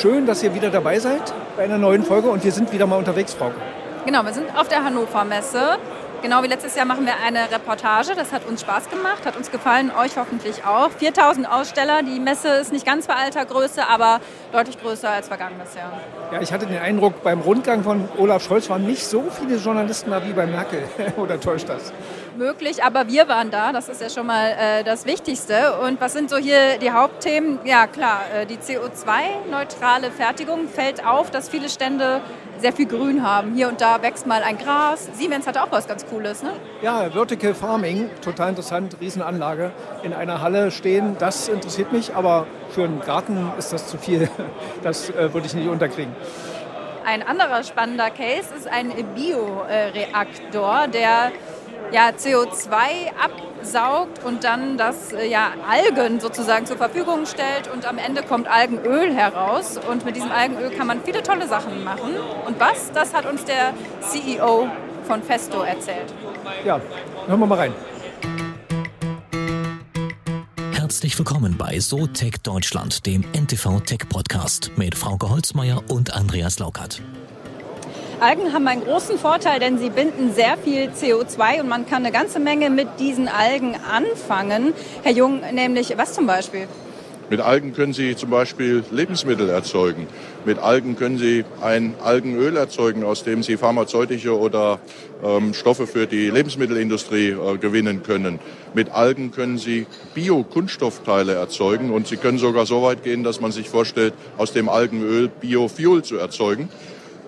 schön, dass ihr wieder dabei seid bei einer neuen Folge und wir sind wieder mal unterwegs, Frau. Genau, wir sind auf der Hannover Messe. Genau wie letztes Jahr machen wir eine Reportage. Das hat uns Spaß gemacht, hat uns gefallen, euch hoffentlich auch. 4000 Aussteller. Die Messe ist nicht ganz bei alter Größe, aber deutlich größer als vergangenes Jahr. Ja, ich hatte den Eindruck, beim Rundgang von Olaf Scholz waren nicht so viele Journalisten da wie bei Merkel. Oder täuscht das? Möglich, aber wir waren da. Das ist ja schon mal äh, das Wichtigste. Und was sind so hier die Hauptthemen? Ja, klar, äh, die CO2-neutrale Fertigung fällt auf, dass viele Stände sehr viel Grün haben. Hier und da wächst mal ein Gras. Siemens hat auch was ganz Cooles, ne? Ja, Vertical Farming, total interessant, Riesenanlage. In einer Halle stehen, das interessiert mich, aber für einen Garten ist das zu viel. Das äh, würde ich nicht unterkriegen. Ein anderer spannender Case ist ein Bioreaktor, der ja, CO2 absaugt und dann das äh, ja, Algen sozusagen zur Verfügung stellt und am Ende kommt Algenöl heraus und mit diesem Algenöl kann man viele tolle Sachen machen. Und was? Das hat uns der CEO von Festo erzählt. Ja, hören wir mal rein. Herzlich willkommen bei SoTech Deutschland, dem NTV Tech Podcast mit Frauke Holzmeier und Andreas Laukert. Algen haben einen großen Vorteil, denn sie binden sehr viel CO2 und man kann eine ganze Menge mit diesen Algen anfangen. Herr Jung, nämlich was zum Beispiel? Mit Algen können Sie zum Beispiel Lebensmittel erzeugen. Mit Algen können Sie ein Algenöl erzeugen, aus dem Sie pharmazeutische oder ähm, Stoffe für die Lebensmittelindustrie äh, gewinnen können. Mit Algen können Sie Bio-Kunststoffteile erzeugen und Sie können sogar so weit gehen, dass man sich vorstellt, aus dem Algenöl Biofuel zu erzeugen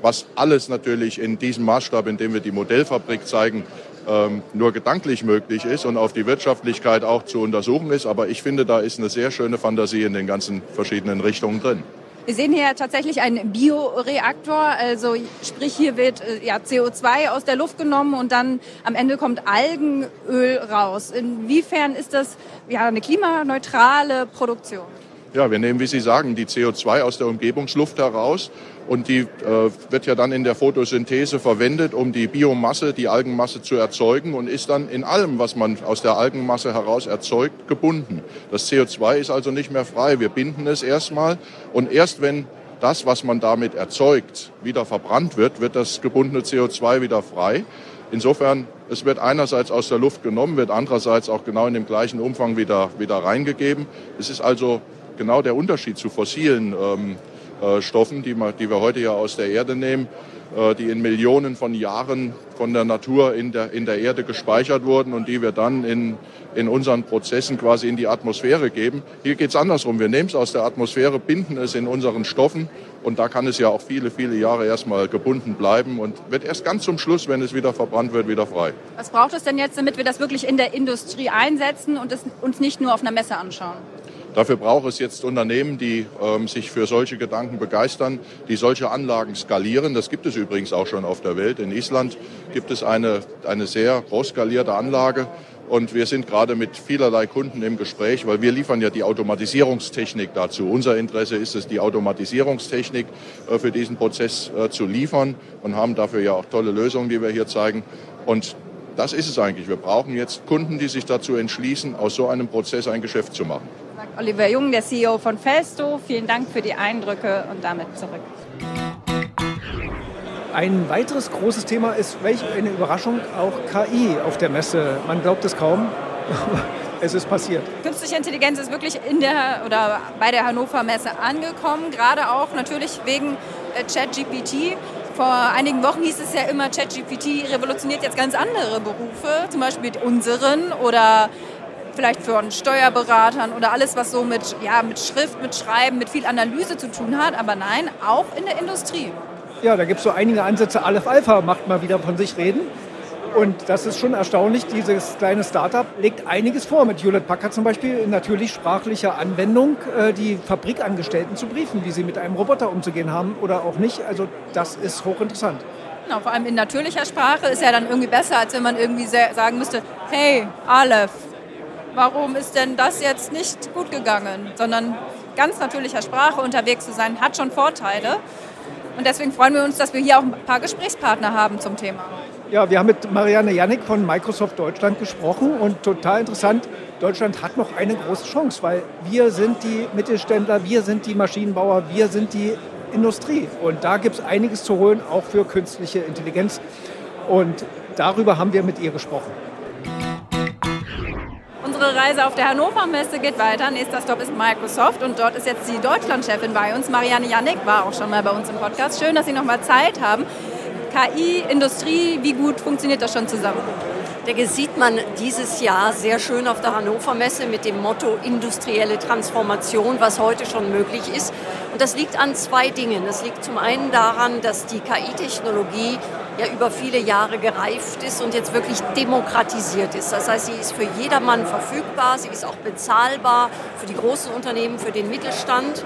was alles natürlich in diesem Maßstab, in dem wir die Modellfabrik zeigen, ähm, nur gedanklich möglich ist und auf die Wirtschaftlichkeit auch zu untersuchen ist. Aber ich finde, da ist eine sehr schöne Fantasie in den ganzen verschiedenen Richtungen drin. Wir sehen hier tatsächlich einen Bioreaktor, also sprich hier wird äh, ja, CO2 aus der Luft genommen und dann am Ende kommt Algenöl raus. Inwiefern ist das ja, eine klimaneutrale Produktion? Ja, wir nehmen, wie Sie sagen, die CO2 aus der Umgebungsluft heraus und die äh, wird ja dann in der Photosynthese verwendet, um die Biomasse, die Algenmasse zu erzeugen und ist dann in allem, was man aus der Algenmasse heraus erzeugt, gebunden. Das CO2 ist also nicht mehr frei. Wir binden es erstmal und erst wenn das, was man damit erzeugt, wieder verbrannt wird, wird das gebundene CO2 wieder frei. Insofern, es wird einerseits aus der Luft genommen, wird andererseits auch genau in dem gleichen Umfang wieder, wieder reingegeben. Es ist also genau der Unterschied zu fossilen ähm, äh, Stoffen, die, die, wir heute ja aus der Erde nehmen, äh, die in Millionen von Jahren von der Natur in der, in der Erde gespeichert wurden und die wir dann in, in unseren Prozessen quasi in die Atmosphäre geben. Hier geht es andersrum. Wir nehmen es aus der Atmosphäre, binden es in unseren Stoffen und da kann es ja auch viele, viele Jahre erstmal gebunden bleiben und wird erst ganz zum Schluss, wenn es wieder verbrannt wird, wieder frei. Was braucht es denn jetzt, damit wir das wirklich in der Industrie einsetzen und es uns nicht nur auf einer Messe anschauen? Dafür braucht es jetzt Unternehmen, die ähm, sich für solche Gedanken begeistern, die solche Anlagen skalieren. Das gibt es übrigens auch schon auf der Welt. In Island gibt es eine, eine sehr groß skalierte Anlage. Und wir sind gerade mit vielerlei Kunden im Gespräch, weil wir liefern ja die Automatisierungstechnik dazu. Unser Interesse ist es, die Automatisierungstechnik äh, für diesen Prozess äh, zu liefern und haben dafür ja auch tolle Lösungen, die wir hier zeigen. Und das ist es eigentlich. Wir brauchen jetzt Kunden, die sich dazu entschließen, aus so einem Prozess ein Geschäft zu machen. Oliver Jung, der CEO von Festo. Vielen Dank für die Eindrücke und damit zurück. Ein weiteres großes Thema ist, welch eine Überraschung, auch KI auf der Messe. Man glaubt es kaum. es ist passiert. Künstliche Intelligenz ist wirklich in der oder bei der Hannover Messe angekommen, gerade auch natürlich wegen äh, ChatGPT. Vor einigen Wochen hieß es ja immer, ChatGPT revolutioniert jetzt ganz andere Berufe, zum Beispiel unseren oder vielleicht von Steuerberatern oder alles, was so mit, ja, mit Schrift, mit Schreiben, mit viel Analyse zu tun hat. Aber nein, auch in der Industrie. Ja, da gibt es so einige Ansätze. Aleph Alpha macht mal wieder von sich reden. Und das ist schon erstaunlich. Dieses kleine Startup legt einiges vor. Mit Hewlett Packard zum Beispiel in natürlich sprachlicher Anwendung äh, die Fabrikangestellten zu briefen, wie sie mit einem Roboter umzugehen haben oder auch nicht. Also das ist hochinteressant. Genau, vor allem in natürlicher Sprache ist ja dann irgendwie besser, als wenn man irgendwie sagen müsste, hey, Aleph, warum ist denn das jetzt nicht gut gegangen, sondern ganz natürlicher Sprache unterwegs zu sein, hat schon Vorteile. Und deswegen freuen wir uns, dass wir hier auch ein paar Gesprächspartner haben zum Thema. Ja, wir haben mit Marianne Jannik von Microsoft Deutschland gesprochen und total interessant, Deutschland hat noch eine große Chance, weil wir sind die Mittelständler, wir sind die Maschinenbauer, wir sind die Industrie. Und da gibt es einiges zu holen, auch für künstliche Intelligenz. Und darüber haben wir mit ihr gesprochen. Unsere Reise auf der Hannover Messe geht weiter. Nächster Stop ist Microsoft und dort ist jetzt die Deutschlandchefin bei uns. Marianne Jannik war auch schon mal bei uns im Podcast. Schön, dass Sie noch mal Zeit haben. KI, Industrie, wie gut funktioniert das schon zusammen? denke, sieht man dieses Jahr sehr schön auf der Hannover Messe mit dem Motto industrielle Transformation, was heute schon möglich ist. Und das liegt an zwei Dingen. Das liegt zum einen daran, dass die KI-Technologie ja über viele Jahre gereift ist und jetzt wirklich demokratisiert ist. Das heißt, sie ist für jedermann verfügbar, sie ist auch bezahlbar für die großen Unternehmen, für den Mittelstand.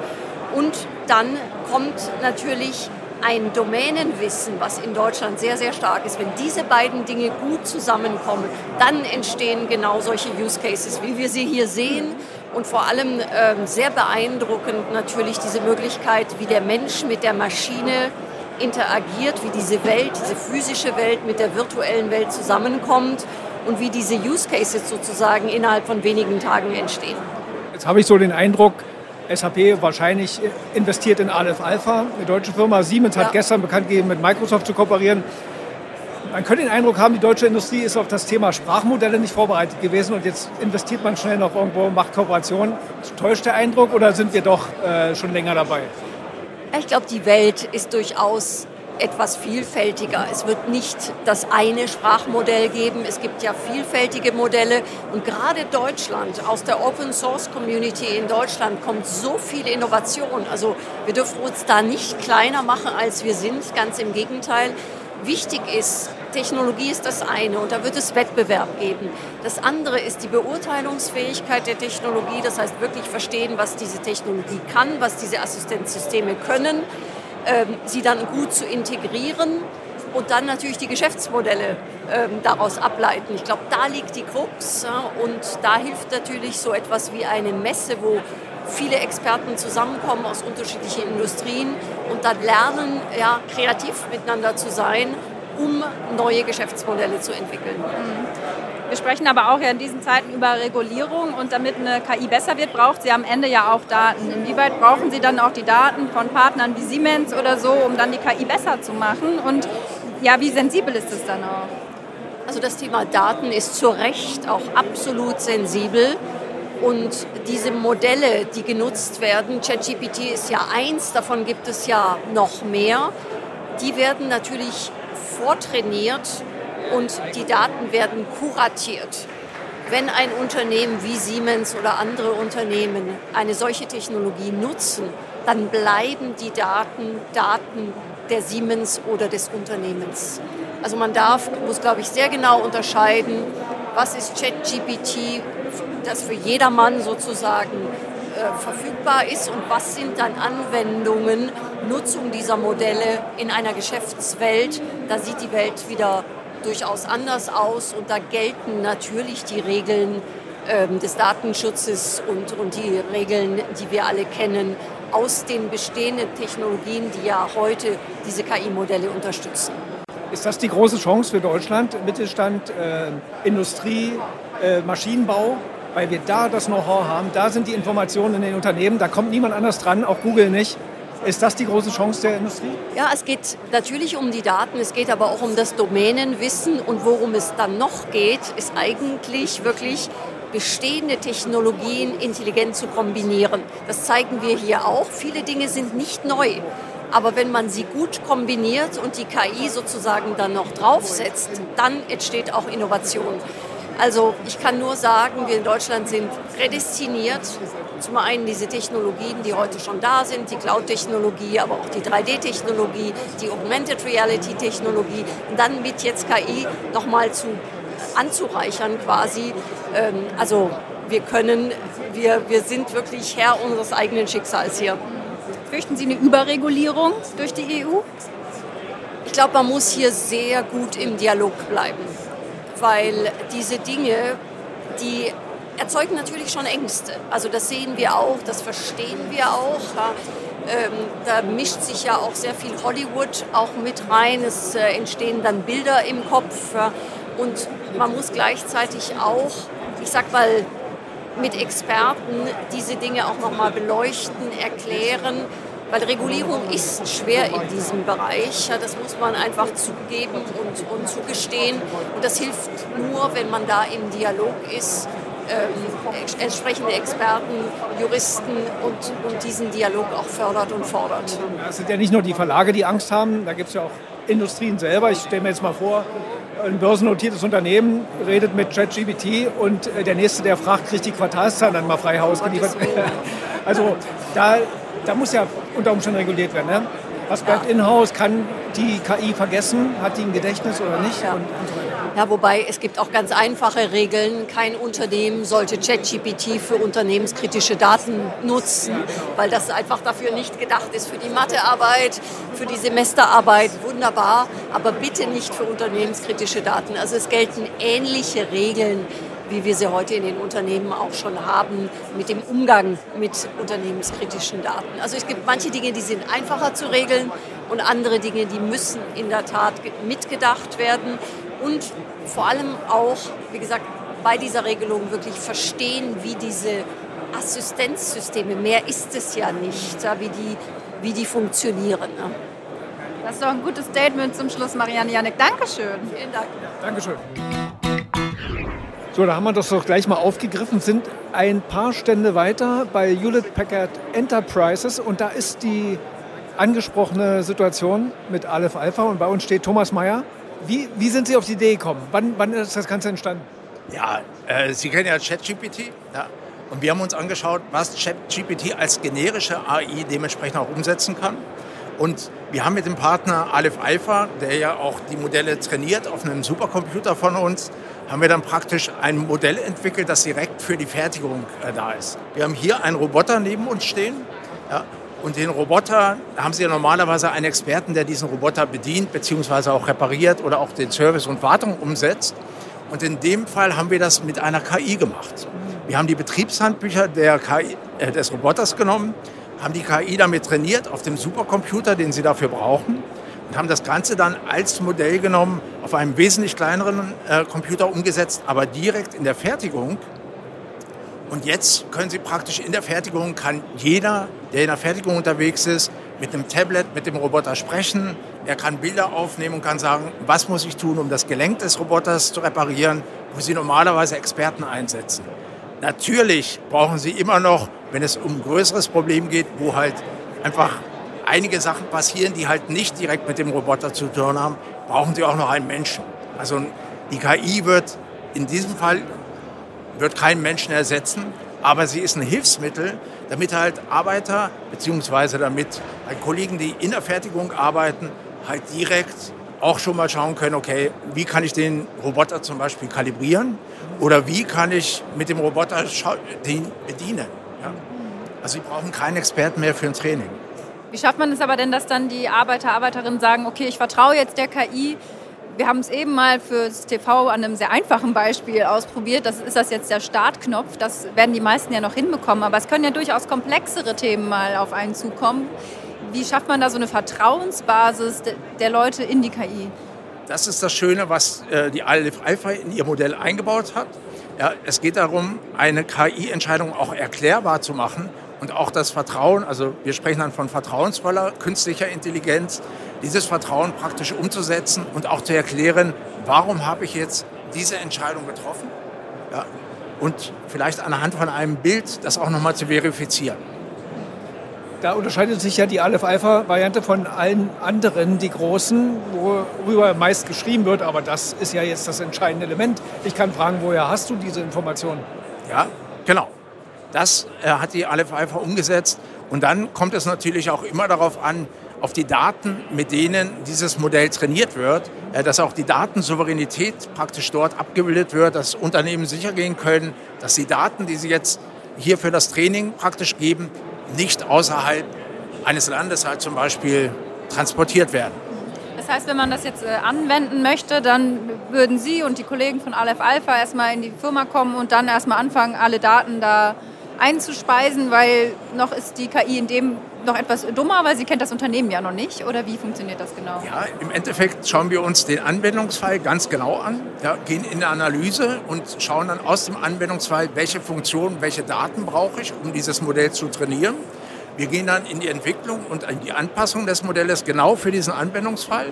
Und dann kommt natürlich ein Domänenwissen, was in Deutschland sehr, sehr stark ist, wenn diese beiden Dinge gut zusammenkommen, dann entstehen genau solche Use Cases, wie wir sie hier sehen. Und vor allem äh, sehr beeindruckend natürlich diese Möglichkeit, wie der Mensch mit der Maschine interagiert, wie diese Welt, diese physische Welt mit der virtuellen Welt zusammenkommt und wie diese Use Cases sozusagen innerhalb von wenigen Tagen entstehen. Jetzt habe ich so den Eindruck, SAP wahrscheinlich investiert in Aleph Alpha, eine deutsche Firma. Siemens ja. hat gestern bekannt gegeben, mit Microsoft zu kooperieren. Man könnte den Eindruck haben, die deutsche Industrie ist auf das Thema Sprachmodelle nicht vorbereitet gewesen und jetzt investiert man schnell noch irgendwo, macht Kooperationen. Täuscht der Eindruck oder sind wir doch äh, schon länger dabei? Ich glaube, die Welt ist durchaus etwas vielfältiger. Es wird nicht das eine Sprachmodell geben. Es gibt ja vielfältige Modelle. Und gerade Deutschland, aus der Open Source Community in Deutschland kommt so viel Innovation. Also wir dürfen uns da nicht kleiner machen, als wir sind. Ganz im Gegenteil. Wichtig ist, Technologie ist das eine und da wird es Wettbewerb geben. Das andere ist die Beurteilungsfähigkeit der Technologie, das heißt wirklich verstehen, was diese Technologie kann, was diese Assistenzsysteme können ähm, sie dann gut zu integrieren und dann natürlich die Geschäftsmodelle ähm, daraus ableiten. Ich glaube, da liegt die Krux und da hilft natürlich so etwas wie eine Messe, wo viele Experten zusammenkommen aus unterschiedlichen Industrien und dann lernen, ja, kreativ miteinander zu sein, um neue Geschäftsmodelle zu entwickeln. Mhm. Wir sprechen aber auch ja in diesen Zeiten über Regulierung und damit eine KI besser wird, braucht sie am Ende ja auch Daten. Inwieweit brauchen Sie dann auch die Daten von Partnern wie Siemens oder so, um dann die KI besser zu machen? Und ja, wie sensibel ist es dann auch? Also das Thema Daten ist zu Recht auch absolut sensibel. Und diese Modelle, die genutzt werden, ChatGPT ist ja eins, davon gibt es ja noch mehr, die werden natürlich vortrainiert und die Daten werden kuratiert. Wenn ein Unternehmen wie Siemens oder andere Unternehmen eine solche Technologie nutzen, dann bleiben die Daten Daten der Siemens oder des Unternehmens. Also man darf, muss, glaube ich, sehr genau unterscheiden, was ist ChatGPT, das für jedermann sozusagen äh, verfügbar ist und was sind dann Anwendungen, Nutzung dieser Modelle in einer Geschäftswelt. Da sieht die Welt wieder durchaus anders aus und da gelten natürlich die Regeln ähm, des Datenschutzes und, und die Regeln, die wir alle kennen, aus den bestehenden Technologien, die ja heute diese KI-Modelle unterstützen. Ist das die große Chance für Deutschland, Mittelstand, äh, Industrie, äh, Maschinenbau? Weil wir da das Know-how haben, da sind die Informationen in den Unternehmen, da kommt niemand anders dran, auch Google nicht. Ist das die große Chance der Industrie? Ja, es geht natürlich um die Daten, es geht aber auch um das Domänenwissen und worum es dann noch geht, ist eigentlich wirklich bestehende Technologien intelligent zu kombinieren. Das zeigen wir hier auch. Viele Dinge sind nicht neu. Aber wenn man sie gut kombiniert und die KI sozusagen dann noch draufsetzt, dann entsteht auch Innovation. Also ich kann nur sagen, wir in Deutschland sind prädestiniert. Zum einen diese Technologien, die heute schon da sind, die Cloud-Technologie, aber auch die 3D-Technologie, die Augmented Reality-Technologie und dann mit jetzt KI nochmal zu anzureichern quasi. Ähm, also wir können, wir, wir sind wirklich Herr unseres eigenen Schicksals hier. Fürchten Sie eine Überregulierung durch die EU? Ich glaube, man muss hier sehr gut im Dialog bleiben weil diese Dinge, die erzeugen natürlich schon Ängste. Also das sehen wir auch, das verstehen wir auch. Ähm, da mischt sich ja auch sehr viel Hollywood auch mit rein. Es äh, entstehen dann Bilder im Kopf. Ja. Und man muss gleichzeitig auch, ich sag mal, mit Experten diese Dinge auch nochmal beleuchten, erklären, weil Regulierung ist schwer in diesem Bereich. Das muss man einfach zugeben und, und zugestehen. Und das hilft nur, wenn man da im Dialog ist. Ähm, entsprechende Experten, Juristen und, und diesen Dialog auch fördert und fordert. Es sind ja nicht nur die Verlage, die Angst haben, da gibt es ja auch Industrien selber. Ich stelle mir jetzt mal vor, ein börsennotiertes Unternehmen redet mit ChatGPT und äh, der Nächste, der fragt, kriegt die Quartalszahlen dann mal frei Haus geliefert. Also da da muss ja unter Umständen reguliert werden. Ne? Was bleibt in-house? Kann die KI vergessen? Hat die ein Gedächtnis oder nicht? Ja. Und, und so ja, wobei es gibt auch ganz einfache Regeln. Kein Unternehmen sollte ChatGPT für unternehmenskritische Daten nutzen, weil das einfach dafür nicht gedacht ist. Für die Mathearbeit, für die Semesterarbeit, wunderbar, aber bitte nicht für unternehmenskritische Daten. Also es gelten ähnliche Regeln wie wir sie heute in den Unternehmen auch schon haben, mit dem Umgang mit unternehmenskritischen Daten. Also es gibt manche Dinge, die sind einfacher zu regeln und andere Dinge, die müssen in der Tat mitgedacht werden und vor allem auch, wie gesagt, bei dieser Regelung wirklich verstehen, wie diese Assistenzsysteme, mehr ist es ja nicht, wie die, wie die funktionieren. Ne? Das ist doch ein gutes Statement zum Schluss, Marianne Janik. Dankeschön. Vielen Dank. Dankeschön. So, da haben wir das doch gleich mal aufgegriffen, sind ein paar Stände weiter bei Hewlett Packard Enterprises und da ist die angesprochene Situation mit Aleph Alpha und bei uns steht Thomas Mayer. Wie, wie sind Sie auf die Idee gekommen? Wann, wann ist das Ganze entstanden? Ja, äh, Sie kennen ja ChatGPT. Ja. Und wir haben uns angeschaut, was ChatGPT als generische AI dementsprechend auch umsetzen kann. Und wir haben mit dem Partner Aleph Alpha, der ja auch die Modelle trainiert auf einem Supercomputer von uns, haben wir dann praktisch ein Modell entwickelt, das direkt für die Fertigung äh, da ist. Wir haben hier einen Roboter neben uns stehen. Ja, und den Roboter haben Sie ja normalerweise einen Experten, der diesen Roboter bedient, beziehungsweise auch repariert oder auch den Service und Wartung umsetzt. Und in dem Fall haben wir das mit einer KI gemacht. Wir haben die Betriebshandbücher der KI, äh, des Roboters genommen, haben die KI damit trainiert auf dem Supercomputer, den Sie dafür brauchen und haben das Ganze dann als Modell genommen, auf einem wesentlich kleineren äh, Computer umgesetzt, aber direkt in der Fertigung. Und jetzt können Sie praktisch in der Fertigung, kann jeder, der in der Fertigung unterwegs ist, mit einem Tablet, mit dem Roboter sprechen. Er kann Bilder aufnehmen und kann sagen, was muss ich tun, um das Gelenk des Roboters zu reparieren, wo Sie normalerweise Experten einsetzen. Natürlich brauchen Sie immer noch, wenn es um ein größeres Problem geht, wo halt einfach einige Sachen passieren, die halt nicht direkt mit dem Roboter zu tun haben, brauchen sie auch noch einen Menschen. Also die KI wird in diesem Fall wird keinen Menschen ersetzen, aber sie ist ein Hilfsmittel, damit halt Arbeiter beziehungsweise damit halt Kollegen, die in der Fertigung arbeiten, halt direkt auch schon mal schauen können, okay, wie kann ich den Roboter zum Beispiel kalibrieren oder wie kann ich mit dem Roboter den bedienen. Also sie brauchen keinen Experten mehr für ein Training. Wie schafft man es aber denn, dass dann die Arbeiter, Arbeiterinnen sagen, okay, ich vertraue jetzt der KI, wir haben es eben mal fürs TV an einem sehr einfachen Beispiel ausprobiert. Das ist das jetzt der Startknopf. Das werden die meisten ja noch hinbekommen. Aber es können ja durchaus komplexere Themen mal auf einen zukommen. Wie schafft man da so eine Vertrauensbasis der Leute in die KI? Das ist das Schöne, was äh, die Alpha in ihr Modell eingebaut hat. Ja, es geht darum, eine KI-Entscheidung auch erklärbar zu machen und auch das Vertrauen, also wir sprechen dann von vertrauensvoller künstlicher Intelligenz, dieses Vertrauen praktisch umzusetzen und auch zu erklären, warum habe ich jetzt diese Entscheidung getroffen ja, und vielleicht anhand von einem Bild das auch nochmal zu verifizieren. Da unterscheidet sich ja die Aleph-Alpha-Variante von allen anderen, die großen, worüber meist geschrieben wird. Aber das ist ja jetzt das entscheidende Element. Ich kann fragen, woher hast du diese Informationen? Ja, genau. Das äh, hat die Aleph Alpha umgesetzt. Und dann kommt es natürlich auch immer darauf an, auf die Daten, mit denen dieses Modell trainiert wird, äh, dass auch die Datensouveränität praktisch dort abgebildet wird, dass Unternehmen sicher gehen können, dass die Daten, die sie jetzt hier für das Training praktisch geben, nicht außerhalb eines Landes halt zum Beispiel transportiert werden. Das heißt, wenn man das jetzt äh, anwenden möchte, dann würden Sie und die Kollegen von Aleph Alpha erstmal in die Firma kommen und dann erstmal anfangen, alle Daten da einzuspeisen, weil noch ist die KI in dem noch etwas dummer, weil sie kennt das Unternehmen ja noch nicht? Oder wie funktioniert das genau? Ja, im Endeffekt schauen wir uns den Anwendungsfall ganz genau an, ja, gehen in eine Analyse und schauen dann aus dem Anwendungsfall, welche Funktionen, welche Daten brauche ich, um dieses Modell zu trainieren. Wir gehen dann in die Entwicklung und in die Anpassung des Modells genau für diesen Anwendungsfall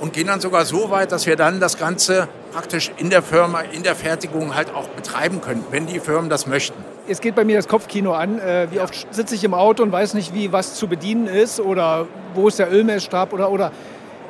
und gehen dann sogar so weit, dass wir dann das Ganze praktisch in der Firma, in der Fertigung halt auch betreiben können, wenn die Firmen das möchten. Jetzt geht bei mir das Kopfkino an. Äh, wie oft sitze ich im Auto und weiß nicht, wie was zu bedienen ist oder wo ist der Ölmessstab oder oder.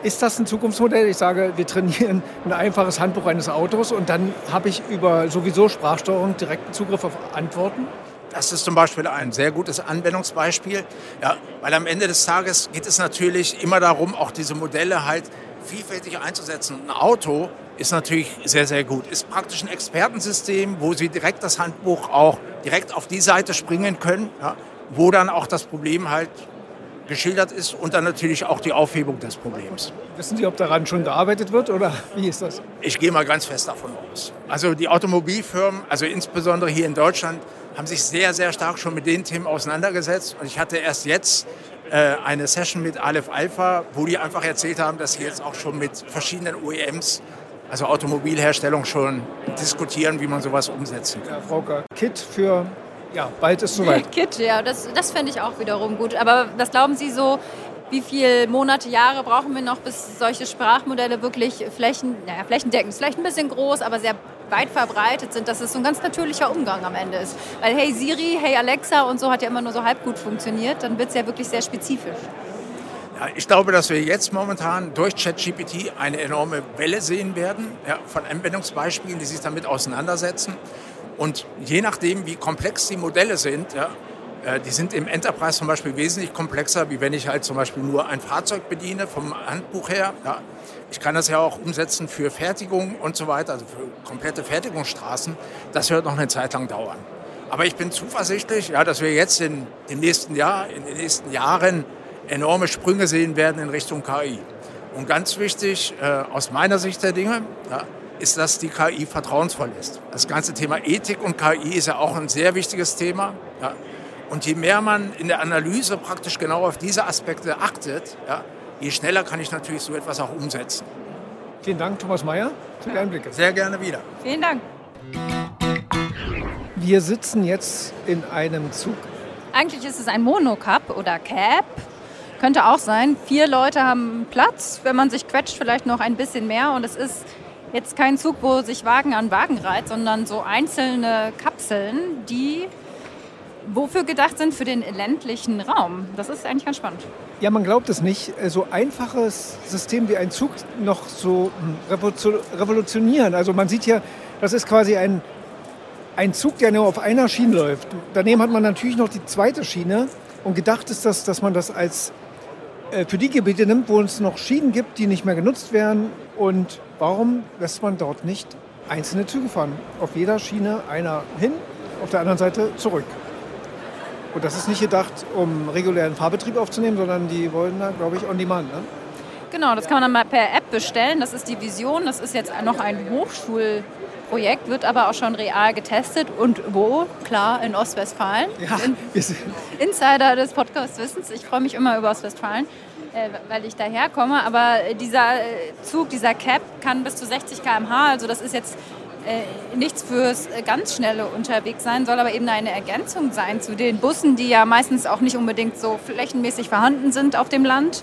Ist das ein Zukunftsmodell? Ich sage, wir trainieren ein einfaches Handbuch eines Autos und dann habe ich über sowieso Sprachsteuerung direkten Zugriff auf Antworten? Das ist zum Beispiel ein sehr gutes Anwendungsbeispiel, ja, weil am Ende des Tages geht es natürlich immer darum, auch diese Modelle halt vielfältig einzusetzen. Ein Auto ist natürlich sehr, sehr gut. Ist praktisch ein Expertensystem, wo Sie direkt das Handbuch auch direkt auf die Seite springen können, ja, wo dann auch das Problem halt geschildert ist und dann natürlich auch die Aufhebung des Problems. Wissen Sie, ob daran schon gearbeitet wird oder wie ist das? Ich gehe mal ganz fest davon aus. Also die Automobilfirmen, also insbesondere hier in Deutschland, haben sich sehr, sehr stark schon mit den Themen auseinandergesetzt. Und ich hatte erst jetzt äh, eine Session mit Aleph Alpha, wo die einfach erzählt haben, dass sie jetzt auch schon mit verschiedenen OEMs, also Automobilherstellung, schon diskutieren, wie man sowas umsetzen kann. Ja, Frau Kit für, ja, bald ist soweit. Kit, ja, das, das fände ich auch wiederum gut. Aber was glauben Sie so, wie viele Monate, Jahre brauchen wir noch, bis solche Sprachmodelle wirklich flächen, naja, flächendeckend, vielleicht ein bisschen groß, aber sehr weit verbreitet sind, dass es so ein ganz natürlicher Umgang am Ende ist. Weil Hey Siri, Hey Alexa und so hat ja immer nur so halb gut funktioniert, dann wird es ja wirklich sehr spezifisch. Ja, ich glaube, dass wir jetzt momentan durch ChatGPT eine enorme Welle sehen werden ja, von Anwendungsbeispielen, die sich damit auseinandersetzen. Und je nachdem, wie komplex die Modelle sind, ja, äh, die sind im Enterprise zum Beispiel wesentlich komplexer, wie wenn ich halt zum Beispiel nur ein Fahrzeug bediene, vom Handbuch her. Ja. Ich kann das ja auch umsetzen für Fertigung und so weiter, also für komplette Fertigungsstraßen. Das wird noch eine Zeit lang dauern. Aber ich bin zuversichtlich, ja, dass wir jetzt in dem nächsten Jahr, in den nächsten Jahren enorme Sprünge sehen werden in Richtung KI. Und ganz wichtig äh, aus meiner Sicht der Dinge ja, ist, dass die KI vertrauensvoll ist. Das ganze Thema Ethik und KI ist ja auch ein sehr wichtiges Thema. Ja. Und je mehr man in der Analyse praktisch genau auf diese Aspekte achtet, ja, je schneller kann ich natürlich so etwas auch umsetzen. Vielen Dank, Thomas Mayer, für die Einblicke. Sehr gerne wieder. Vielen Dank. Wir sitzen jetzt in einem Zug. Eigentlich ist es ein Monocup oder Cab. Könnte auch sein. Vier Leute haben Platz. Wenn man sich quetscht, vielleicht noch ein bisschen mehr. Und es ist jetzt kein Zug, wo sich Wagen an Wagen reiht, sondern so einzelne Kapseln, die wofür gedacht sind für den ländlichen Raum. Das ist eigentlich ganz spannend. Ja, man glaubt es nicht. Äh, so einfaches System wie ein Zug noch so hm, revolutionieren. Also man sieht hier, das ist quasi ein, ein Zug, der nur auf einer Schiene läuft. Daneben hat man natürlich noch die zweite Schiene. Und gedacht ist das, dass man das als für die Gebiete nimmt, wo es noch Schienen gibt, die nicht mehr genutzt werden. Und warum lässt man dort nicht einzelne Züge fahren? Auf jeder Schiene einer hin, auf der anderen Seite zurück. Und das ist nicht gedacht, um regulären Fahrbetrieb aufzunehmen, sondern die wollen da, glaube ich, on demand. Ne? Genau, das kann man dann mal per App bestellen. Das ist die Vision. Das ist jetzt noch ein Hochschulprojekt, wird aber auch schon real getestet. Und wo? Klar, in Ostwestfalen. Ja, sind Insider des Podcast-Wissens. Ich freue mich immer über Ostwestfalen, äh, weil ich daher komme. Aber dieser äh, Zug, dieser Cap kann bis zu 60 km/h. Also das ist jetzt äh, nichts fürs äh, ganz schnelle unterwegs sein, soll aber eben eine Ergänzung sein zu den Bussen, die ja meistens auch nicht unbedingt so flächenmäßig vorhanden sind auf dem Land.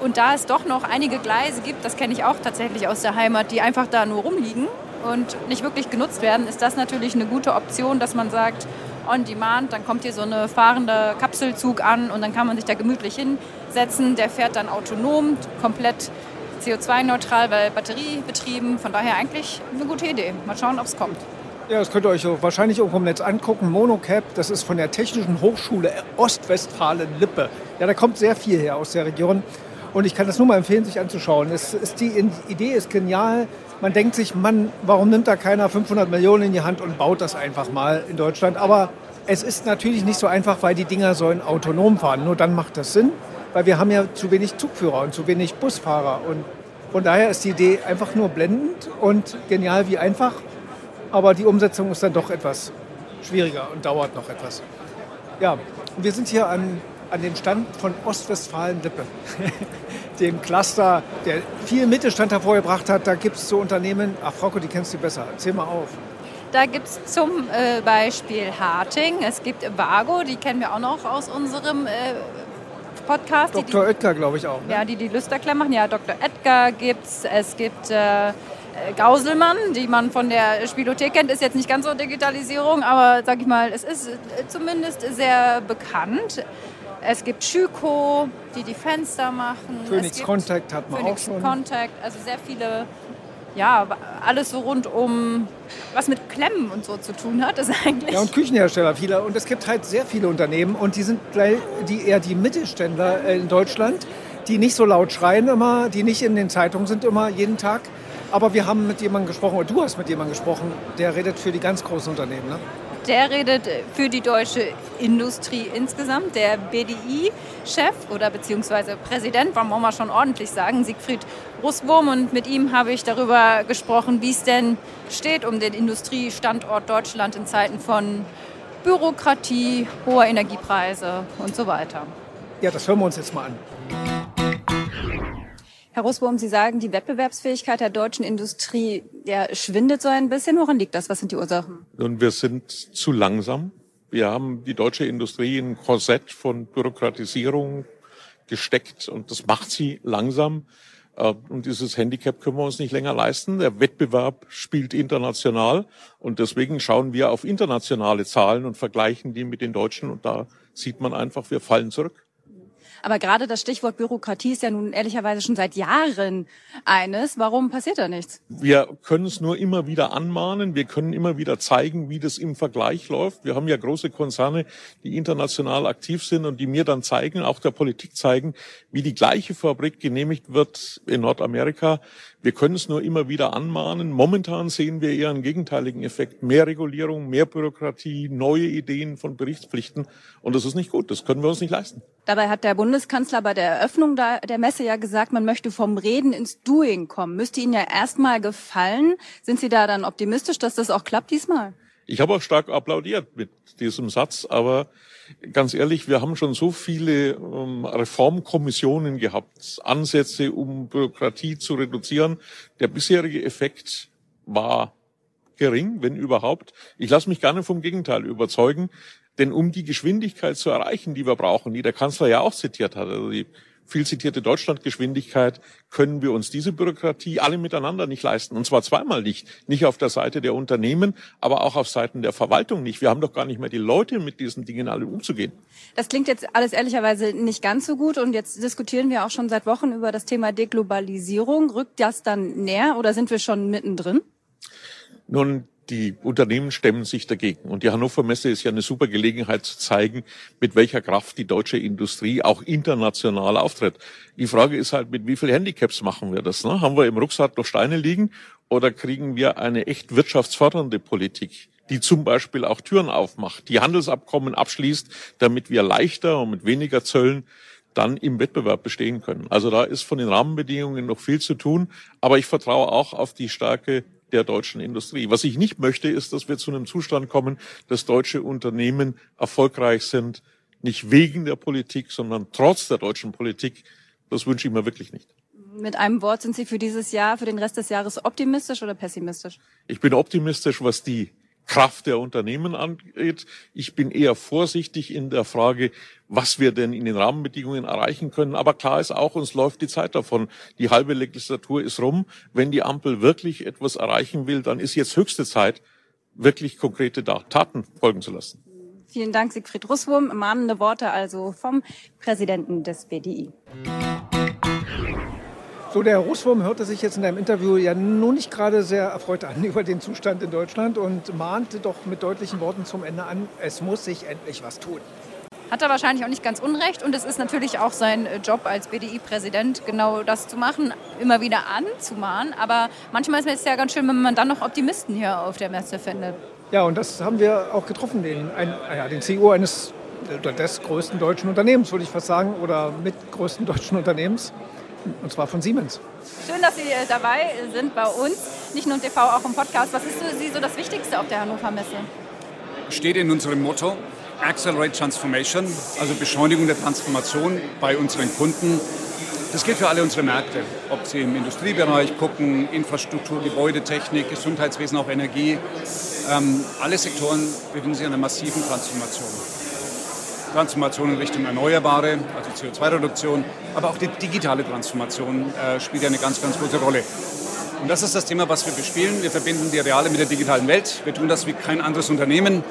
Und da es doch noch einige Gleise gibt, das kenne ich auch tatsächlich aus der Heimat, die einfach da nur rumliegen und nicht wirklich genutzt werden, ist das natürlich eine gute Option, dass man sagt, on demand, dann kommt hier so eine fahrende Kapselzug an und dann kann man sich da gemütlich hinsetzen. Der fährt dann autonom, komplett CO2-neutral, weil batteriebetrieben. Von daher eigentlich eine gute Idee. Mal schauen, ob es kommt. Ja, das könnt ihr euch wahrscheinlich irgendwo im Netz angucken. Monocap, das ist von der Technischen Hochschule Ostwestfalen-Lippe. Ja, da kommt sehr viel her aus der Region. Und ich kann das nur mal empfehlen, sich anzuschauen. Es ist die Idee ist genial. Man denkt sich, Mann, warum nimmt da keiner 500 Millionen in die Hand und baut das einfach mal in Deutschland? Aber es ist natürlich nicht so einfach, weil die Dinger sollen autonom fahren. Nur dann macht das Sinn weil wir haben ja zu wenig Zugführer und zu wenig Busfahrer. Und von daher ist die Idee einfach nur blendend und genial wie einfach. Aber die Umsetzung ist dann doch etwas schwieriger und dauert noch etwas. Ja, wir sind hier an an den Stand von Ostwestfalen-Lippe, dem Cluster, der viel Mittelstand hervorgebracht hat. Da gibt es so Unternehmen, ach Frauke, die kennst du besser, erzähl mal auf. Da gibt es zum äh, Beispiel Harting, es gibt Vago, die kennen wir auch noch aus unserem äh, Podcast. Dr. Die, Oetker, glaube ich auch. Ne? Ja, die die Lüsterklemm machen. Ja, Dr. Oetker gibt es. Es gibt äh, Gauselmann, die man von der Spielothek kennt. Ist jetzt nicht ganz so Digitalisierung, aber sag ich mal, es ist zumindest sehr bekannt. Es gibt Schüko, die die Fenster machen. Phoenix Contact hat man Phoenix auch schon. Contact, also sehr viele ja, alles so rund um, was mit Klemmen und so zu tun hat, ist eigentlich. Ja, und Küchenhersteller viele. Und es gibt halt sehr viele Unternehmen und die sind die eher die Mittelständler äh, in Deutschland, die nicht so laut schreien immer, die nicht in den Zeitungen sind immer jeden Tag. Aber wir haben mit jemandem gesprochen, oder du hast mit jemandem gesprochen, der redet für die ganz großen Unternehmen. Ne? Der redet für die deutsche Industrie insgesamt. Der BDI-Chef oder beziehungsweise Präsident, wollen wir schon ordentlich sagen, Siegfried Russwurm. Und mit ihm habe ich darüber gesprochen, wie es denn steht um den Industriestandort Deutschland in Zeiten von Bürokratie, hoher Energiepreise und so weiter. Ja, das hören wir uns jetzt mal an. Herr Russwurm, Sie sagen, die Wettbewerbsfähigkeit der deutschen Industrie der schwindet so ein bisschen. Woran liegt das? Was sind die Ursachen? Nun, wir sind zu langsam. Wir haben die deutsche Industrie in Korsett von Bürokratisierung gesteckt und das macht sie langsam. Äh, und dieses Handicap können wir uns nicht länger leisten. Der Wettbewerb spielt international und deswegen schauen wir auf internationale Zahlen und vergleichen die mit den deutschen und da sieht man einfach, wir fallen zurück. Aber gerade das Stichwort Bürokratie ist ja nun ehrlicherweise schon seit Jahren eines. Warum passiert da nichts? Wir können es nur immer wieder anmahnen. Wir können immer wieder zeigen, wie das im Vergleich läuft. Wir haben ja große Konzerne, die international aktiv sind und die mir dann zeigen, auch der Politik zeigen, wie die gleiche Fabrik genehmigt wird in Nordamerika. Wir können es nur immer wieder anmahnen. Momentan sehen wir eher einen gegenteiligen Effekt. Mehr Regulierung, mehr Bürokratie, neue Ideen von Berichtspflichten. Und das ist nicht gut. Das können wir uns nicht leisten. Dabei hat der Bundeskanzler bei der Eröffnung der Messe ja gesagt, man möchte vom Reden ins Doing kommen. Müsste Ihnen ja erstmal gefallen. Sind Sie da dann optimistisch, dass das auch klappt diesmal? Ich habe auch stark applaudiert mit diesem Satz, aber ganz ehrlich, wir haben schon so viele ähm, Reformkommissionen gehabt, Ansätze, um Bürokratie zu reduzieren. Der bisherige Effekt war gering, wenn überhaupt. Ich lasse mich gerne vom Gegenteil überzeugen. Denn um die Geschwindigkeit zu erreichen, die wir brauchen, die der Kanzler ja auch zitiert hat, also die viel zitierte Deutschlandgeschwindigkeit, können wir uns diese Bürokratie alle miteinander nicht leisten. Und zwar zweimal nicht. Nicht auf der Seite der Unternehmen, aber auch auf Seiten der Verwaltung nicht. Wir haben doch gar nicht mehr die Leute, mit diesen Dingen alle umzugehen. Das klingt jetzt alles ehrlicherweise nicht ganz so gut. Und jetzt diskutieren wir auch schon seit Wochen über das Thema Deglobalisierung. Rückt das dann näher oder sind wir schon mittendrin? Nun, die Unternehmen stemmen sich dagegen. Und die Hannover Messe ist ja eine super Gelegenheit zu zeigen, mit welcher Kraft die deutsche Industrie auch international auftritt. Die Frage ist halt, mit wie viel Handicaps machen wir das? Ne? Haben wir im Rucksack noch Steine liegen oder kriegen wir eine echt wirtschaftsfördernde Politik? die zum Beispiel auch Türen aufmacht, die Handelsabkommen abschließt, damit wir leichter und mit weniger Zöllen dann im Wettbewerb bestehen können. Also da ist von den Rahmenbedingungen noch viel zu tun, aber ich vertraue auch auf die starke der deutschen Industrie. Was ich nicht möchte, ist, dass wir zu einem Zustand kommen, dass deutsche Unternehmen erfolgreich sind, nicht wegen der Politik, sondern trotz der deutschen Politik. Das wünsche ich mir wirklich nicht. Mit einem Wort sind Sie für dieses Jahr, für den Rest des Jahres optimistisch oder pessimistisch? Ich bin optimistisch, was die Kraft der Unternehmen angeht. Ich bin eher vorsichtig in der Frage, was wir denn in den Rahmenbedingungen erreichen können. Aber klar ist auch, uns läuft die Zeit davon. Die halbe Legislatur ist rum. Wenn die Ampel wirklich etwas erreichen will, dann ist jetzt höchste Zeit, wirklich konkrete Taten folgen zu lassen. Vielen Dank, Siegfried Russwurm. Mahnende Worte also vom Präsidenten des BDI. So, der Russwurm hörte sich jetzt in deinem Interview ja nun nicht gerade sehr erfreut an über den Zustand in Deutschland und mahnte doch mit deutlichen Worten zum Ende an, es muss sich endlich was tun. Hat er wahrscheinlich auch nicht ganz unrecht und es ist natürlich auch sein äh, Job als BDI-Präsident, genau das zu machen, immer wieder anzumahnen. Aber manchmal ist es ja ganz schön, wenn man dann noch Optimisten hier auf der Messe findet. Ja, und das haben wir auch getroffen, den, ein, ja, den CEO eines oder des größten deutschen Unternehmens, würde ich fast sagen, oder mit größten deutschen Unternehmens. Und zwar von Siemens. Schön, dass Sie äh, dabei sind bei uns, nicht nur im TV, auch im Podcast. Was ist für Sie so das Wichtigste auf der Hannover Messe? Steht in unserem Motto, Accelerate Transformation, also Beschleunigung der Transformation bei unseren Kunden. Das gilt für alle unsere Märkte, ob Sie im Industriebereich gucken, Infrastruktur, Gebäudetechnik, Gesundheitswesen, auch Energie. Ähm, alle Sektoren befinden sich in einer massiven Transformation. Transformation in Richtung Erneuerbare, also CO2-Reduktion, aber auch die digitale Transformation äh, spielt eine ganz, ganz große Rolle. Und das ist das Thema, was wir bespielen. Wir verbinden die reale mit der digitalen Welt. Wir tun das wie kein anderes Unternehmen.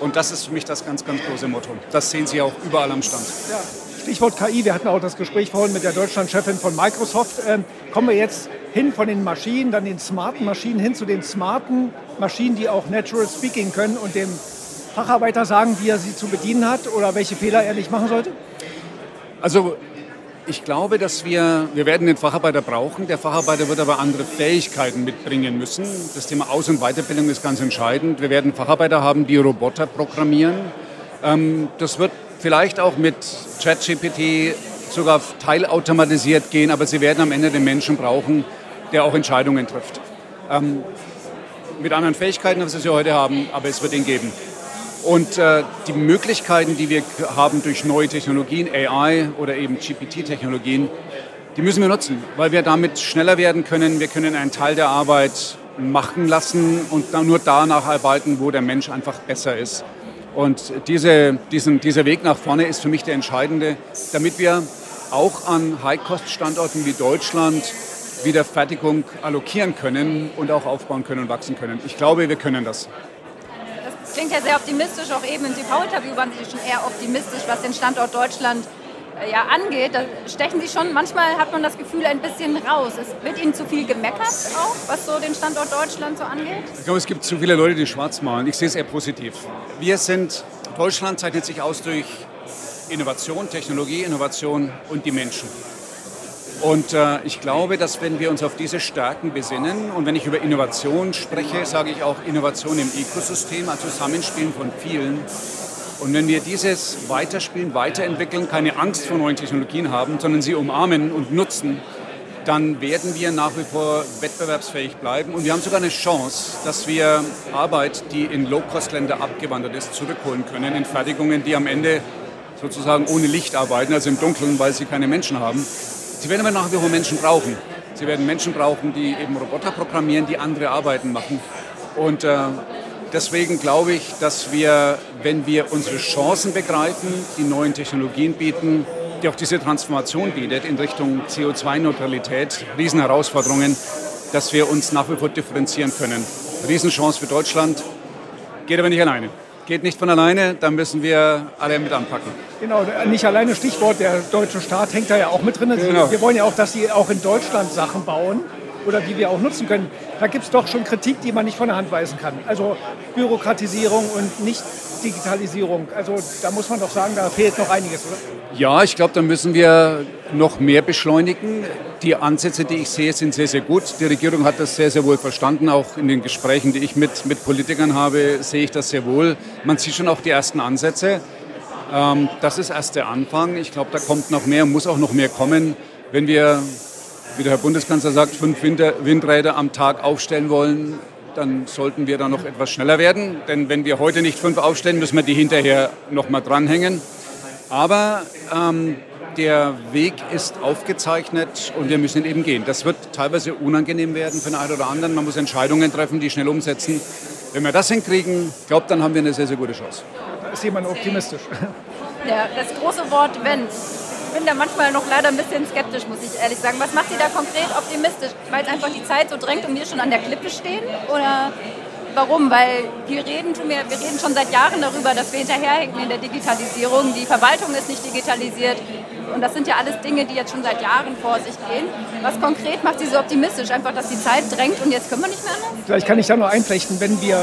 Und das ist für mich das ganz, ganz große Motto. Das sehen Sie auch überall am Stand. Ja. Stichwort KI, wir hatten auch das Gespräch vorhin mit der Deutschlandchefin von Microsoft. Ähm, kommen wir jetzt hin von den Maschinen, dann den smarten Maschinen hin zu den smarten Maschinen, die auch Natural Speaking können und dem Facharbeiter sagen, wie er sie zu bedienen hat oder welche Fehler er nicht machen sollte? Also ich glaube, dass wir, wir werden den Facharbeiter brauchen. Der Facharbeiter wird aber andere Fähigkeiten mitbringen müssen. Das Thema Aus- und Weiterbildung ist ganz entscheidend. Wir werden Facharbeiter haben, die Roboter programmieren. Ähm, das wird vielleicht auch mit ChatGPT sogar teilautomatisiert gehen, aber sie werden am Ende den Menschen brauchen, der auch Entscheidungen trifft. Ähm, mit anderen Fähigkeiten, als wir sie heute haben, aber es wird ihn geben. Und äh, die Möglichkeiten, die wir haben durch neue Technologien, AI oder eben GPT-Technologien, die müssen wir nutzen, weil wir damit schneller werden können. Wir können einen Teil der Arbeit machen lassen und dann nur danach arbeiten, wo der Mensch einfach besser ist. Und diese, diesen, dieser Weg nach vorne ist für mich der entscheidende, damit wir auch an High-Cost-Standorten wie Deutschland wieder Fertigung allokieren können und auch aufbauen können und wachsen können. Ich glaube, wir können das klingt ja sehr optimistisch, auch eben im TV-Interview waren Sie schon eher optimistisch, was den Standort Deutschland äh, ja, angeht. Da stechen Sie schon, manchmal hat man das Gefühl, ein bisschen raus. Es wird Ihnen zu viel gemeckert auch, was so den Standort Deutschland so angeht? Ich glaube, es gibt zu viele Leute, die schwarz malen. Ich sehe es eher positiv. Wir sind, Deutschland zeichnet sich aus durch Innovation, Technologie, Innovation und die Menschen. Und äh, ich glaube, dass wenn wir uns auf diese Stärken besinnen und wenn ich über Innovation spreche, sage ich auch Innovation im Ökosystem, also Zusammenspielen von vielen. Und wenn wir dieses Weiterspielen, weiterentwickeln, keine Angst vor neuen Technologien haben, sondern sie umarmen und nutzen, dann werden wir nach wie vor wettbewerbsfähig bleiben. Und wir haben sogar eine Chance, dass wir Arbeit, die in Low-Cost-Länder abgewandert ist, zurückholen können in Fertigungen, die am Ende sozusagen ohne Licht arbeiten, also im Dunkeln, weil sie keine Menschen haben. Sie werden aber nach wie vor Menschen brauchen. Sie werden Menschen brauchen, die eben Roboter programmieren, die andere Arbeiten machen. Und äh, deswegen glaube ich, dass wir, wenn wir unsere Chancen begreifen, die neuen Technologien bieten, die auch diese Transformation bietet in Richtung CO2-Neutralität, Riesenherausforderungen, dass wir uns nach wie vor differenzieren können. Riesenchance für Deutschland, geht aber nicht alleine geht nicht von alleine, da müssen wir alle mit anpacken. Genau, nicht alleine Stichwort, der deutsche Staat hängt da ja auch mit drin. Genau. Wir wollen ja auch, dass sie auch in Deutschland Sachen bauen oder die wir auch nutzen können. Da gibt es doch schon Kritik, die man nicht von der Hand weisen kann. Also Bürokratisierung und nicht Digitalisierung. Also da muss man doch sagen, da fehlt noch einiges, oder? Ja, ich glaube, da müssen wir noch mehr beschleunigen. Die Ansätze, die ich sehe, sind sehr, sehr gut. Die Regierung hat das sehr, sehr wohl verstanden. Auch in den Gesprächen, die ich mit, mit Politikern habe, sehe ich das sehr wohl. Man sieht schon auch die ersten Ansätze. Ähm, das ist erst der Anfang. Ich glaube, da kommt noch mehr, muss auch noch mehr kommen. Wenn wir, wie der Herr Bundeskanzler sagt, fünf Windräder am Tag aufstellen wollen, dann sollten wir da noch etwas schneller werden. Denn wenn wir heute nicht fünf aufstellen, müssen wir die hinterher noch mal dranhängen. Aber ähm, der Weg ist aufgezeichnet und wir müssen ihn eben gehen. Das wird teilweise unangenehm werden für den einen oder anderen. Man muss Entscheidungen treffen, die schnell umsetzen. Wenn wir das hinkriegen, glaube dann haben wir eine sehr, sehr gute Chance. Da ist jemand optimistisch. Ja, das große Wort wenn. Ich bin da manchmal noch leider ein bisschen skeptisch, muss ich ehrlich sagen. Was macht Sie da konkret optimistisch? Weil es einfach die Zeit so drängt und wir schon an der Klippe stehen? Oder Warum? Weil wir reden, wir, reden schon seit Jahren darüber, dass wir hinterherhinken in der Digitalisierung. Die Verwaltung ist nicht digitalisiert. Und das sind ja alles Dinge, die jetzt schon seit Jahren vor sich gehen. Was konkret macht Sie so optimistisch? Einfach, dass die Zeit drängt und jetzt können wir nicht mehr anders? Vielleicht kann ich da noch einflechten, wenn wir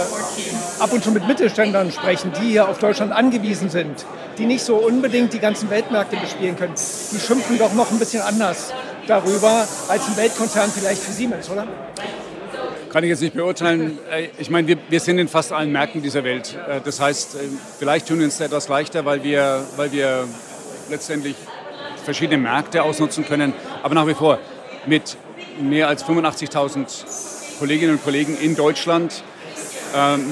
ab und zu mit Mittelständlern sprechen, die hier auf Deutschland angewiesen sind, die nicht so unbedingt die ganzen Weltmärkte bespielen können, die schimpfen doch noch ein bisschen anders darüber als ein Weltkonzern vielleicht für Siemens, oder? Kann ich jetzt nicht beurteilen. Äh, ich meine, wir, wir sind in fast allen Märkten dieser Welt. Äh, das heißt, äh, vielleicht tun wir uns etwas leichter, weil wir, weil wir letztendlich verschiedene Märkte ausnutzen können. Aber nach wie vor mit mehr als 85.000 Kolleginnen und Kollegen in Deutschland,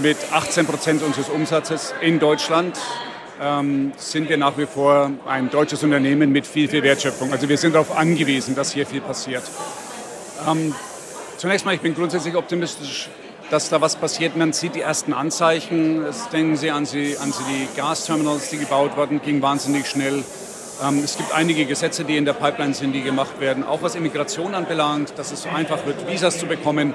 mit 18 Prozent unseres Umsatzes in Deutschland, ähm, sind wir nach wie vor ein deutsches Unternehmen mit viel, viel Wertschöpfung. Also wir sind darauf angewiesen, dass hier viel passiert. Ähm, zunächst mal, ich bin grundsätzlich optimistisch, dass da was passiert. Man sieht die ersten Anzeichen. Denken Sie an, Sie an die Gasterminals, die gebaut wurden, ging wahnsinnig schnell. Ähm, es gibt einige Gesetze, die in der Pipeline sind, die gemacht werden. Auch was Immigration anbelangt, dass es so einfach wird, Visas zu bekommen.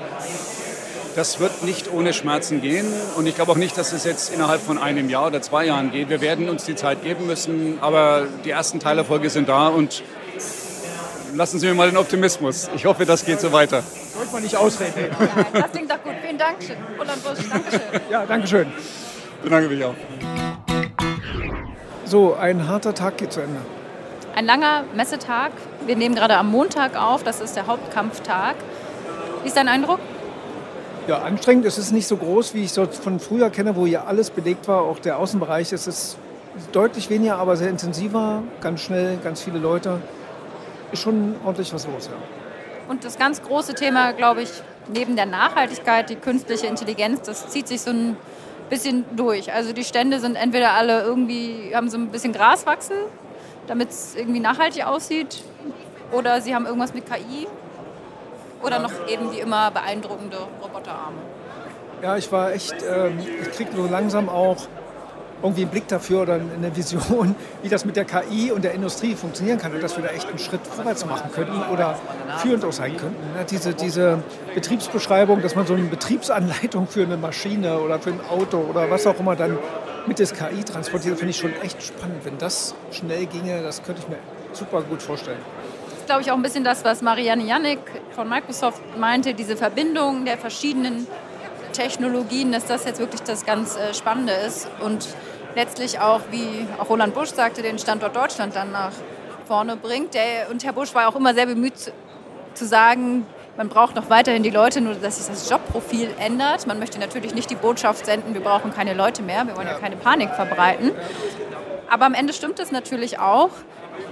Das wird nicht ohne Schmerzen gehen und ich glaube auch nicht, dass es jetzt innerhalb von einem Jahr oder zwei Jahren geht. Wir werden uns die Zeit geben müssen, aber die ersten Teilerfolge sind da und lassen Sie mir mal den Optimismus. Ich hoffe, das geht so weiter. Sollte man nicht ausreden. das klingt doch gut. Vielen Dank, Roland Busch. Dankeschön. Ja, Dankeschön. Bedanke mich auch. So, ein harter Tag geht zu Ende. Ein langer Messetag. Wir nehmen gerade am Montag auf. Das ist der Hauptkampftag. Wie ist dein Eindruck? Ja, anstrengend. Es ist nicht so groß, wie ich es von früher kenne, wo hier alles belegt war. Auch der Außenbereich. Es ist deutlich weniger, aber sehr intensiver. Ganz schnell, ganz viele Leute. Ist schon ordentlich was los, ja. Und das ganz große Thema, glaube ich, neben der Nachhaltigkeit, die künstliche Intelligenz, das zieht sich so ein bisschen durch. Also die Stände sind entweder alle irgendwie, haben so ein bisschen Gras wachsen, damit es irgendwie nachhaltig aussieht, oder sie haben irgendwas mit KI oder noch eben wie immer beeindruckende Roboterarme. Ja, ich war echt, ähm, ich kriege so langsam auch irgendwie einen Blick dafür oder eine Vision, wie das mit der KI und der Industrie funktionieren kann und dass wir da echt einen Schritt vorwärts machen könnten oder führend auch sein könnten. Diese, diese Betriebsbeschreibung, dass man so eine Betriebsanleitung für eine Maschine oder für ein Auto oder was auch immer dann mit des KI transportiert, finde ich schon echt spannend. Wenn das schnell ginge, das könnte ich mir super gut vorstellen glaube ich, auch ein bisschen das, was Marianne Jannik von Microsoft meinte, diese Verbindung der verschiedenen Technologien, dass das jetzt wirklich das ganz äh, Spannende ist und letztlich auch, wie auch Roland Busch sagte, den Standort Deutschland dann nach vorne bringt. Der, und Herr Busch war auch immer sehr bemüht zu sagen, man braucht noch weiterhin die Leute, nur dass sich das Jobprofil ändert. Man möchte natürlich nicht die Botschaft senden, wir brauchen keine Leute mehr, wir wollen ja keine Panik verbreiten. Aber am Ende stimmt es natürlich auch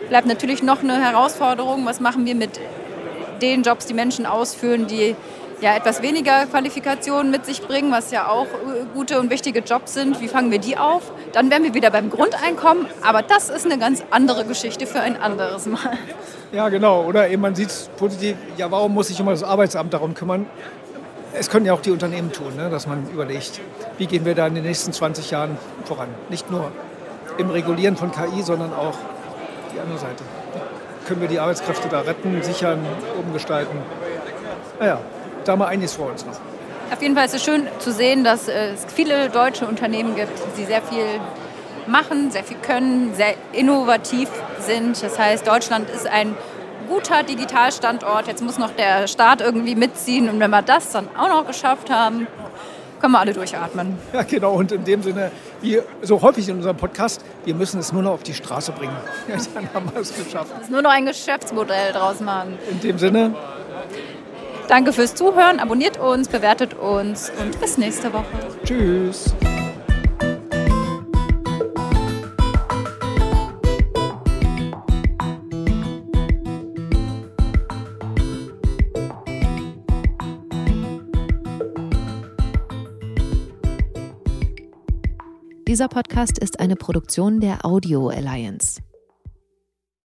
bleibt natürlich noch eine Herausforderung. Was machen wir mit den Jobs, die Menschen ausführen, die ja etwas weniger Qualifikationen mit sich bringen, was ja auch äh, gute und wichtige Jobs sind. Wie fangen wir die auf? Dann wären wir wieder beim Grundeinkommen, aber das ist eine ganz andere Geschichte für ein anderes Mal. Ja, genau. Oder eben man sieht es positiv, ja, warum muss sich immer das Arbeitsamt darum kümmern? Es können ja auch die Unternehmen tun, ne? dass man überlegt, wie gehen wir da in den nächsten 20 Jahren voran. Nicht nur im Regulieren von KI, sondern auch die andere Seite. Können wir die Arbeitskräfte da retten, sichern, umgestalten? Naja, da wir einiges vor uns noch. Auf jeden Fall ist es schön zu sehen, dass es viele deutsche Unternehmen gibt, die sehr viel machen, sehr viel können, sehr innovativ sind. Das heißt, Deutschland ist ein guter Digitalstandort. Jetzt muss noch der Staat irgendwie mitziehen. Und wenn wir das dann auch noch geschafft haben, können wir alle durchatmen. Ja, genau. Und in dem Sinne, wie so häufig in unserem Podcast, wir müssen es nur noch auf die Straße bringen. Ja, dann haben wir es geschafft. Es ist nur noch ein Geschäftsmodell draus machen. In dem Sinne. Danke fürs Zuhören, abonniert uns, bewertet uns und bis nächste Woche. Tschüss. Dieser Podcast ist eine Produktion der Audio Alliance.